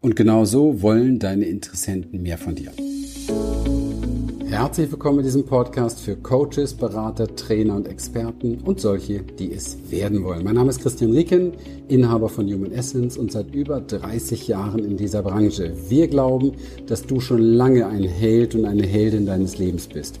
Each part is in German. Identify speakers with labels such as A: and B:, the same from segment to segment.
A: Und genau so wollen deine Interessenten mehr von dir. Herzlich willkommen in diesem Podcast für Coaches, Berater, Trainer und Experten und solche, die es werden wollen. Mein Name ist Christian Rieken, Inhaber von Human Essence und seit über 30 Jahren in dieser Branche. Wir glauben, dass du schon lange ein Held und eine Heldin deines Lebens bist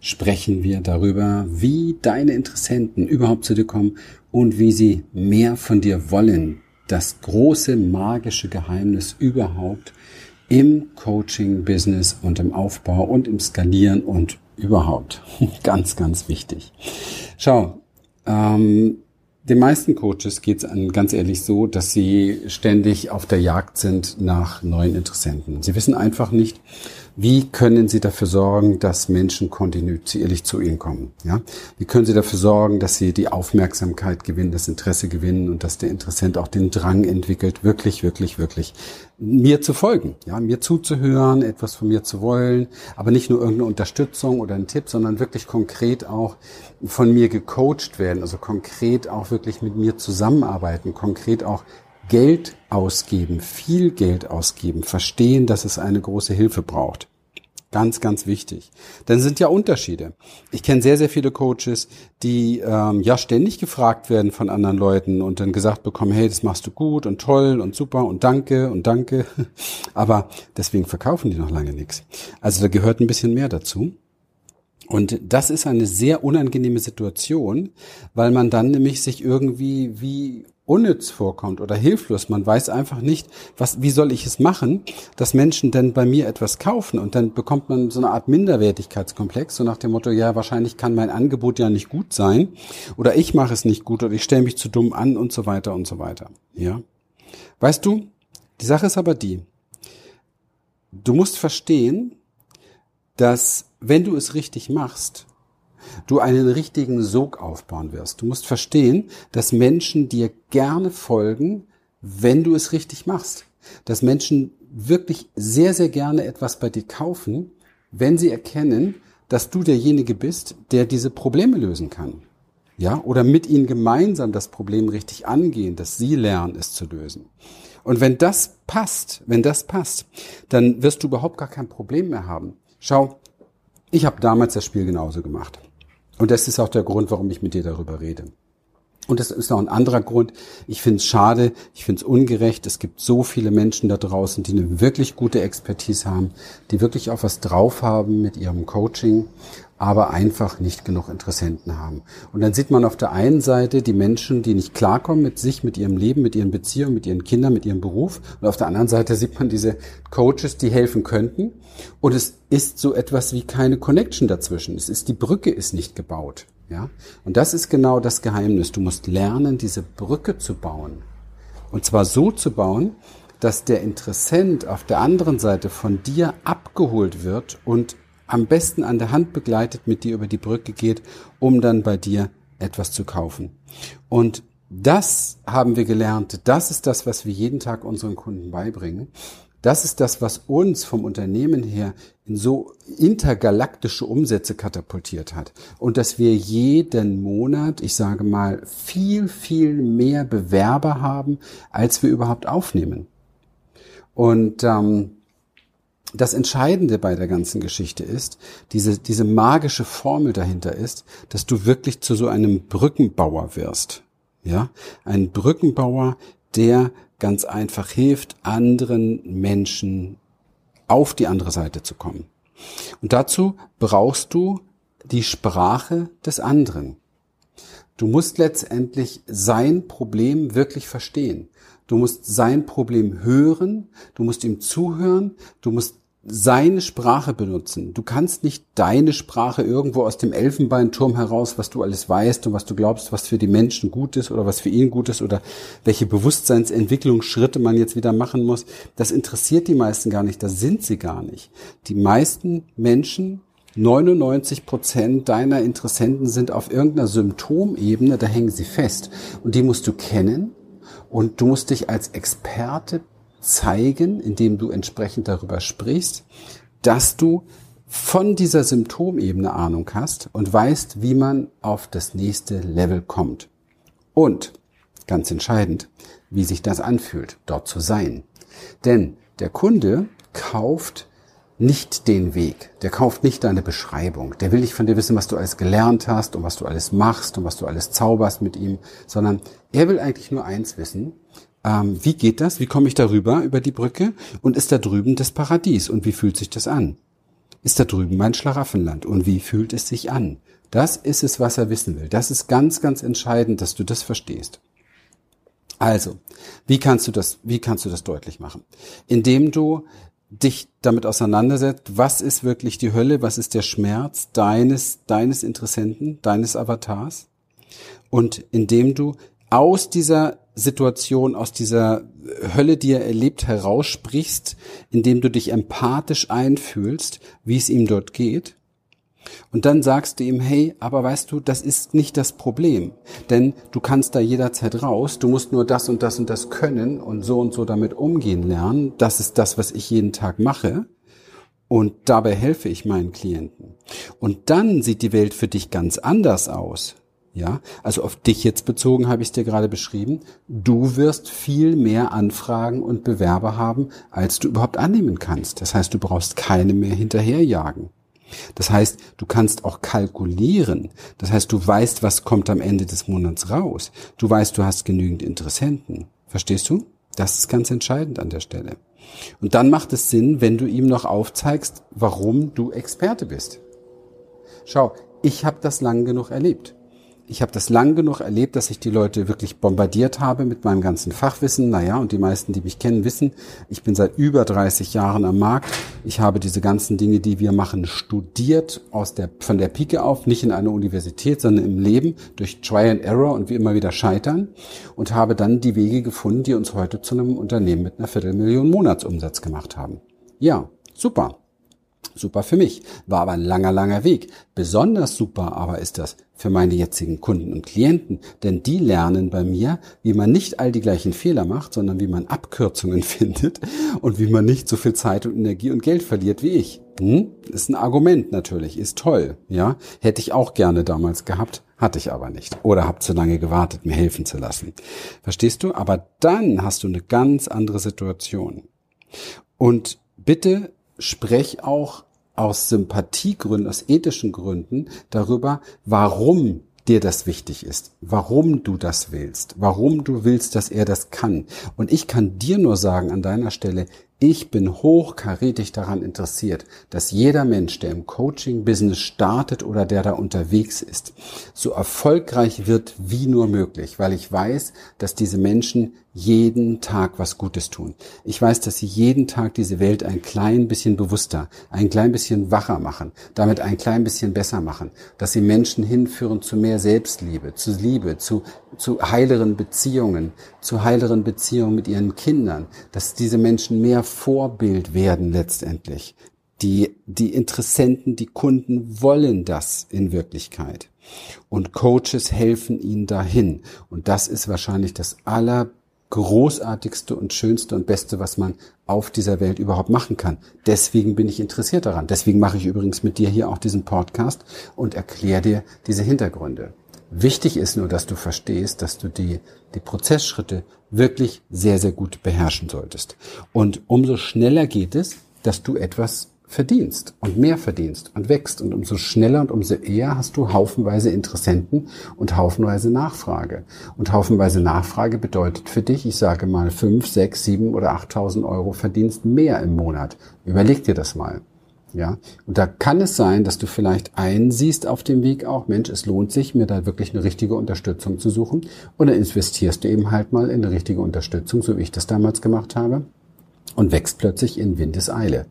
A: sprechen wir darüber, wie deine Interessenten überhaupt zu dir kommen und wie sie mehr von dir wollen. Das große magische Geheimnis überhaupt im Coaching-Business und im Aufbau und im Skalieren und überhaupt. ganz, ganz wichtig. Schau, ähm, den meisten Coaches geht es ganz ehrlich so, dass sie ständig auf der Jagd sind nach neuen Interessenten. Sie wissen einfach nicht, wie können Sie dafür sorgen, dass Menschen kontinuierlich zu Ihnen kommen? Ja? Wie können Sie dafür sorgen, dass Sie die Aufmerksamkeit gewinnen, das Interesse gewinnen und dass der Interessent auch den Drang entwickelt, wirklich, wirklich, wirklich mir zu folgen, ja, mir zuzuhören, etwas von mir zu wollen, aber nicht nur irgendeine Unterstützung oder einen Tipp, sondern wirklich konkret auch von mir gecoacht werden, also konkret auch wirklich mit mir zusammenarbeiten, konkret auch Geld ausgeben, viel Geld ausgeben, verstehen, dass es eine große Hilfe braucht. Ganz, ganz wichtig. Denn sind ja Unterschiede. Ich kenne sehr, sehr viele Coaches, die ähm, ja ständig gefragt werden von anderen Leuten und dann gesagt bekommen, hey, das machst du gut und toll und super und danke und danke. Aber deswegen verkaufen die noch lange nichts. Also da gehört ein bisschen mehr dazu. Und das ist eine sehr unangenehme Situation, weil man dann nämlich sich irgendwie wie unnütz vorkommt oder hilflos. Man weiß einfach nicht, was, wie soll ich es machen, dass Menschen denn bei mir etwas kaufen und dann bekommt man so eine Art Minderwertigkeitskomplex, so nach dem Motto, ja, wahrscheinlich kann mein Angebot ja nicht gut sein oder ich mache es nicht gut oder ich stelle mich zu dumm an und so weiter und so weiter. Ja. Weißt du, die Sache ist aber die, du musst verstehen, dass wenn du es richtig machst, du einen richtigen Sog aufbauen wirst. Du musst verstehen, dass Menschen dir gerne folgen, wenn du es richtig machst. Dass Menschen wirklich sehr, sehr gerne etwas bei dir kaufen, wenn sie erkennen, dass du derjenige bist, der diese Probleme lösen kann. Ja, oder mit ihnen gemeinsam das Problem richtig angehen, dass sie lernen, es zu lösen. Und wenn das passt, wenn das passt, dann wirst du überhaupt gar kein Problem mehr haben. Schau, ich habe damals das Spiel genauso gemacht. Und das ist auch der Grund, warum ich mit dir darüber rede. Und das ist auch ein anderer Grund. Ich finde es schade, ich finde es ungerecht. Es gibt so viele Menschen da draußen, die eine wirklich gute Expertise haben, die wirklich auch was drauf haben mit ihrem Coaching aber einfach nicht genug Interessenten haben. Und dann sieht man auf der einen Seite die Menschen, die nicht klarkommen mit sich, mit ihrem Leben, mit ihren Beziehungen, mit ihren Kindern, mit ihrem Beruf. Und auf der anderen Seite sieht man diese Coaches, die helfen könnten. Und es ist so etwas wie keine Connection dazwischen. Es ist, die Brücke ist nicht gebaut. Ja? Und das ist genau das Geheimnis. Du musst lernen, diese Brücke zu bauen. Und zwar so zu bauen, dass der Interessent auf der anderen Seite von dir abgeholt wird und am besten an der Hand begleitet mit dir über die Brücke geht, um dann bei dir etwas zu kaufen. Und das haben wir gelernt. Das ist das, was wir jeden Tag unseren Kunden beibringen. Das ist das, was uns vom Unternehmen her in so intergalaktische Umsätze katapultiert hat. Und dass wir jeden Monat, ich sage mal, viel, viel mehr Bewerber haben, als wir überhaupt aufnehmen. Und ähm, das Entscheidende bei der ganzen Geschichte ist, diese, diese magische Formel dahinter ist, dass du wirklich zu so einem Brückenbauer wirst. Ja, ein Brückenbauer, der ganz einfach hilft, anderen Menschen auf die andere Seite zu kommen. Und dazu brauchst du die Sprache des anderen. Du musst letztendlich sein Problem wirklich verstehen. Du musst sein Problem hören, du musst ihm zuhören, du musst seine Sprache benutzen. Du kannst nicht deine Sprache irgendwo aus dem Elfenbeinturm heraus, was du alles weißt und was du glaubst, was für die Menschen gut ist oder was für ihn gut ist oder welche Bewusstseinsentwicklungsschritte man jetzt wieder machen muss. Das interessiert die meisten gar nicht. Das sind sie gar nicht. Die meisten Menschen 99 Prozent deiner Interessenten sind auf irgendeiner Symptomebene, da hängen sie fest. Und die musst du kennen und du musst dich als Experte zeigen, indem du entsprechend darüber sprichst, dass du von dieser Symptomebene Ahnung hast und weißt, wie man auf das nächste Level kommt. Und, ganz entscheidend, wie sich das anfühlt, dort zu sein. Denn der Kunde kauft nicht den Weg. Der kauft nicht deine Beschreibung. Der will nicht von dir wissen, was du alles gelernt hast und was du alles machst und was du alles zauberst mit ihm, sondern er will eigentlich nur eins wissen. Ähm, wie geht das? Wie komme ich darüber, über die Brücke? Und ist da drüben das Paradies? Und wie fühlt sich das an? Ist da drüben mein Schlaraffenland? Und wie fühlt es sich an? Das ist es, was er wissen will. Das ist ganz, ganz entscheidend, dass du das verstehst. Also, wie kannst du das, wie kannst du das deutlich machen? Indem du dich damit auseinandersetzt, was ist wirklich die Hölle, was ist der Schmerz deines, deines Interessenten, deines Avatars. Und indem du aus dieser Situation, aus dieser Hölle, die er erlebt, heraussprichst, indem du dich empathisch einfühlst, wie es ihm dort geht, und dann sagst du ihm, hey, aber weißt du, das ist nicht das Problem, denn du kannst da jederzeit raus, du musst nur das und das und das können und so und so damit umgehen lernen. Das ist das, was ich jeden Tag mache. Und dabei helfe ich meinen Klienten. Und dann sieht die Welt für dich ganz anders aus. Ja, also auf dich jetzt bezogen habe ich es dir gerade beschrieben. Du wirst viel mehr Anfragen und Bewerber haben, als du überhaupt annehmen kannst. Das heißt, du brauchst keine mehr hinterherjagen. Das heißt, du kannst auch kalkulieren. Das heißt, du weißt, was kommt am Ende des Monats raus. Du weißt, du hast genügend Interessenten. Verstehst du? Das ist ganz entscheidend an der Stelle. Und dann macht es Sinn, wenn du ihm noch aufzeigst, warum du Experte bist. Schau, ich habe das lang genug erlebt ich habe das lang genug erlebt, dass ich die Leute wirklich bombardiert habe mit meinem ganzen Fachwissen. Naja, und die meisten, die mich kennen, wissen, ich bin seit über 30 Jahren am Markt. Ich habe diese ganzen Dinge, die wir machen, studiert aus der, von der Pike auf, nicht in einer Universität, sondern im Leben durch Try and Error und wie immer wieder scheitern und habe dann die Wege gefunden, die uns heute zu einem Unternehmen mit einer Viertelmillion Monatsumsatz gemacht haben. Ja, super. Super für mich. War aber ein langer, langer Weg. Besonders super aber ist das für meine jetzigen Kunden und Klienten, denn die lernen bei mir, wie man nicht all die gleichen Fehler macht, sondern wie man Abkürzungen findet und wie man nicht so viel Zeit und Energie und Geld verliert wie ich. Hm? Ist ein Argument natürlich, ist toll, ja. Hätte ich auch gerne damals gehabt, hatte ich aber nicht. Oder hab zu lange gewartet, mir helfen zu lassen. Verstehst du? Aber dann hast du eine ganz andere Situation. Und bitte sprech auch aus Sympathiegründen, aus ethischen Gründen darüber, warum dir das wichtig ist, warum du das willst, warum du willst, dass er das kann. Und ich kann dir nur sagen an deiner Stelle, ich bin hochkarätig daran interessiert, dass jeder Mensch, der im Coaching-Business startet oder der da unterwegs ist, so erfolgreich wird wie nur möglich, weil ich weiß, dass diese Menschen jeden Tag was Gutes tun. Ich weiß, dass sie jeden Tag diese Welt ein klein bisschen bewusster, ein klein bisschen wacher machen, damit ein klein bisschen besser machen, dass sie Menschen hinführen zu mehr Selbstliebe, zu Liebe, zu, zu heileren Beziehungen, zu heileren Beziehungen mit ihren Kindern, dass diese Menschen mehr Vorbild werden letztendlich. Die, die Interessenten, die Kunden wollen das in Wirklichkeit. Und Coaches helfen ihnen dahin. Und das ist wahrscheinlich das allergroßartigste und schönste und beste, was man auf dieser Welt überhaupt machen kann. Deswegen bin ich interessiert daran. Deswegen mache ich übrigens mit dir hier auch diesen Podcast und erkläre dir diese Hintergründe. Wichtig ist nur, dass du verstehst, dass du die, die Prozessschritte wirklich sehr, sehr gut beherrschen solltest. Und umso schneller geht es, dass du etwas verdienst und mehr verdienst und wächst. Und umso schneller und umso eher hast du haufenweise Interessenten und haufenweise Nachfrage. Und haufenweise Nachfrage bedeutet für dich, ich sage mal, fünf, sechs, sieben oder achttausend Euro Verdienst mehr im Monat. Überleg dir das mal. Ja, und da kann es sein, dass du vielleicht einsiehst auf dem Weg auch, Mensch, es lohnt sich, mir da wirklich eine richtige Unterstützung zu suchen. Dann investierst du eben halt mal in eine richtige Unterstützung, so wie ich das damals gemacht habe, und wächst plötzlich in Windeseile.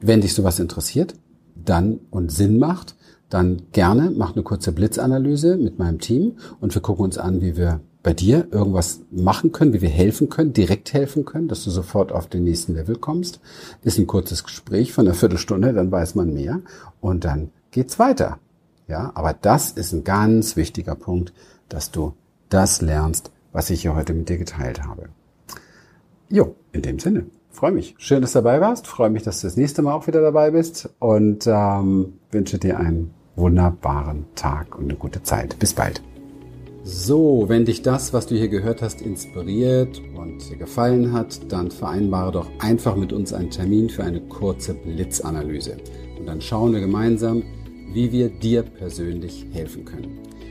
A: Wenn dich sowas interessiert, dann und Sinn macht, dann gerne mach eine kurze Blitzanalyse mit meinem Team und wir gucken uns an, wie wir bei dir irgendwas machen können, wie wir helfen können, direkt helfen können, dass du sofort auf den nächsten Level kommst. Ist ein kurzes Gespräch von einer Viertelstunde, dann weiß man mehr und dann geht's weiter. Ja, aber das ist ein ganz wichtiger Punkt, dass du das lernst, was ich hier heute mit dir geteilt habe. Jo, in dem Sinne, freue mich. Schön, dass du dabei warst. Freue mich, dass du das nächste Mal auch wieder dabei bist und ähm, wünsche dir einen wunderbaren Tag und eine gute Zeit. Bis bald. So, wenn dich das, was du hier gehört hast, inspiriert und dir gefallen hat, dann vereinbare doch einfach mit uns einen Termin für eine kurze Blitzanalyse. Und dann schauen wir gemeinsam, wie wir dir persönlich helfen können.